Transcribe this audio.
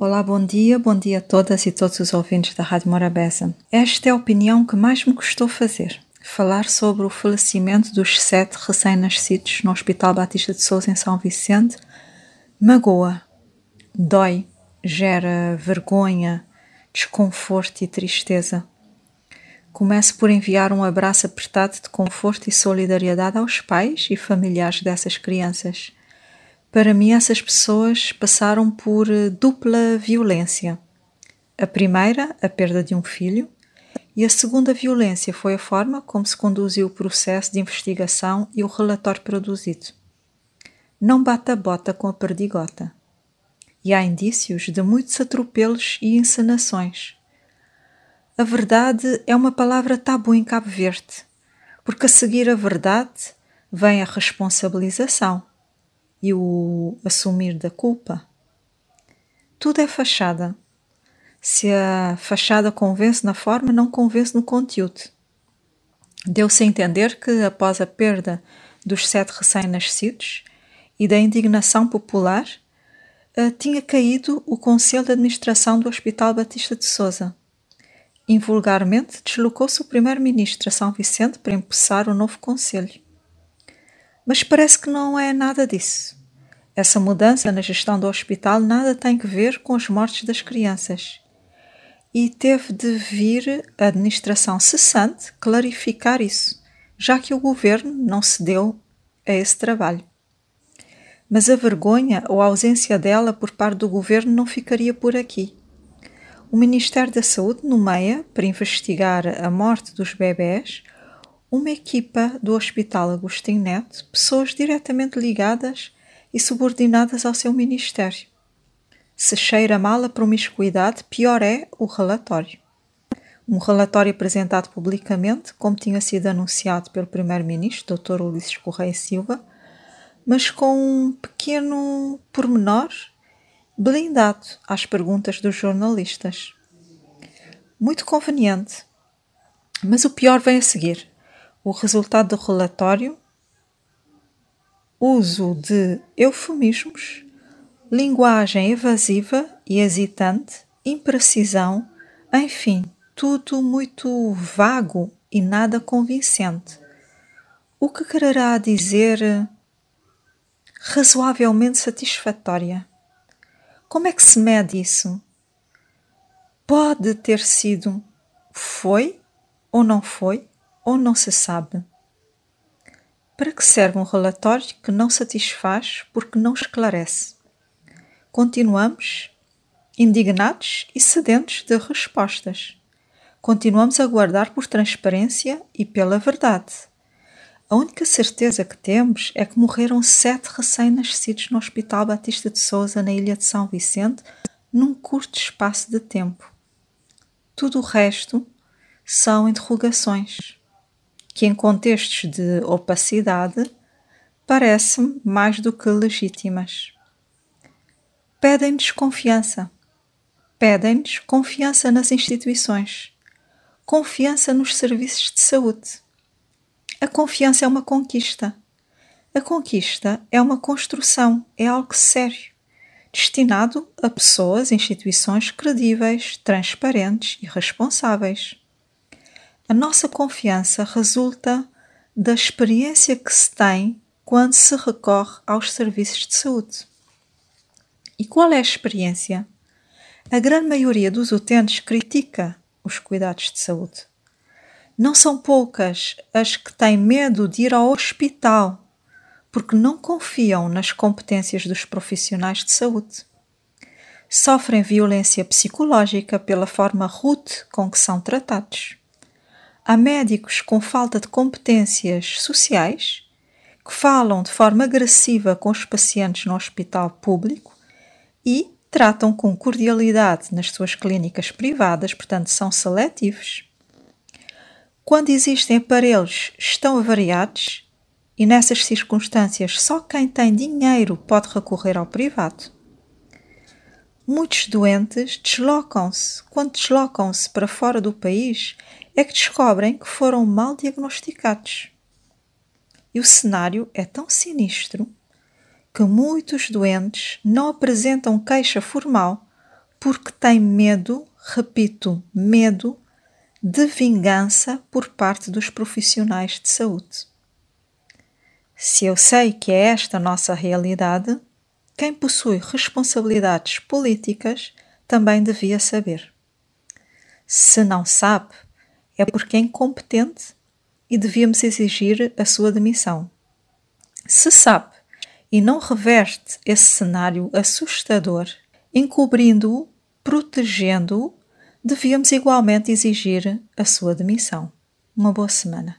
Olá, bom dia, bom dia a todas e todos os ouvintes da Rádio Morabeza. Esta é a opinião que mais me custou fazer. Falar sobre o falecimento dos sete recém-nascidos no Hospital Batista de Souza em São Vicente magoa, dói, gera vergonha, desconforto e tristeza. Começo por enviar um abraço apertado de conforto e solidariedade aos pais e familiares dessas crianças para mim, essas pessoas passaram por eh, dupla violência. A primeira, a perda de um filho, e a segunda violência foi a forma como se conduziu o processo de investigação e o relatório produzido. Não bata a bota com a perdigota. E há indícios de muitos atropelos e encenações. A verdade é uma palavra tabu em Cabo Verde, porque a seguir a verdade vem a responsabilização e o assumir da culpa. Tudo é fachada. Se a fachada convence na forma, não convence no conteúdo. Deu-se a entender que, após a perda dos sete recém-nascidos e da indignação popular, eh, tinha caído o Conselho de Administração do Hospital Batista de Souza. Invulgarmente, deslocou-se o primeiro-ministro a São Vicente para empossar o novo Conselho. Mas parece que não é nada disso. Essa mudança na gestão do hospital nada tem que ver com as mortes das crianças. E teve de vir a administração cessante clarificar isso, já que o governo não se deu a esse trabalho. Mas a vergonha ou a ausência dela por parte do governo não ficaria por aqui. O Ministério da Saúde nomeia, para investigar a morte dos bebés, uma equipa do Hospital Agostinho Neto, pessoas diretamente ligadas e subordinadas ao seu ministério. Se cheira mal a promiscuidade, pior é o relatório. Um relatório apresentado publicamente, como tinha sido anunciado pelo Primeiro-Ministro, Dr. Ulisses Correia Silva, mas com um pequeno pormenor blindado às perguntas dos jornalistas. Muito conveniente. Mas o pior vem a seguir o resultado do relatório, uso de eufemismos, linguagem evasiva e hesitante, imprecisão, enfim, tudo muito vago e nada convincente. O que quererá dizer razoavelmente satisfatória? Como é que se mede isso? Pode ter sido, foi ou não foi? Ou não se sabe? Para que serve um relatório que não satisfaz porque não esclarece? Continuamos indignados e sedentos de respostas. Continuamos a guardar por transparência e pela verdade. A única certeza que temos é que morreram sete recém-nascidos no Hospital Batista de Souza, na Ilha de São Vicente, num curto espaço de tempo. Tudo o resto são interrogações que, em contextos de opacidade, parecem mais do que legítimas. Pedem-nos confiança. Pedem-nos confiança nas instituições, confiança nos serviços de saúde. A confiança é uma conquista. A conquista é uma construção, é algo sério, destinado a pessoas, instituições credíveis, transparentes e responsáveis. A nossa confiança resulta da experiência que se tem quando se recorre aos serviços de saúde. E qual é a experiência? A grande maioria dos utentes critica os cuidados de saúde. Não são poucas as que têm medo de ir ao hospital porque não confiam nas competências dos profissionais de saúde. Sofrem violência psicológica pela forma rude com que são tratados. Há médicos com falta de competências sociais que falam de forma agressiva com os pacientes no hospital público e tratam com cordialidade nas suas clínicas privadas, portanto, são seletivos. Quando existem aparelhos estão avariados e nessas circunstâncias só quem tem dinheiro pode recorrer ao privado. Muitos doentes deslocam-se. Quando deslocam-se para fora do país, é que descobrem que foram mal diagnosticados. E o cenário é tão sinistro que muitos doentes não apresentam queixa formal porque tem medo, repito, medo de vingança por parte dos profissionais de saúde. Se eu sei que é esta a nossa realidade, quem possui responsabilidades políticas também devia saber. Se não sabe, é porque é incompetente e devíamos exigir a sua demissão. Se sabe e não reverte esse cenário assustador, encobrindo-o, protegendo-o, devíamos igualmente exigir a sua demissão. Uma boa semana.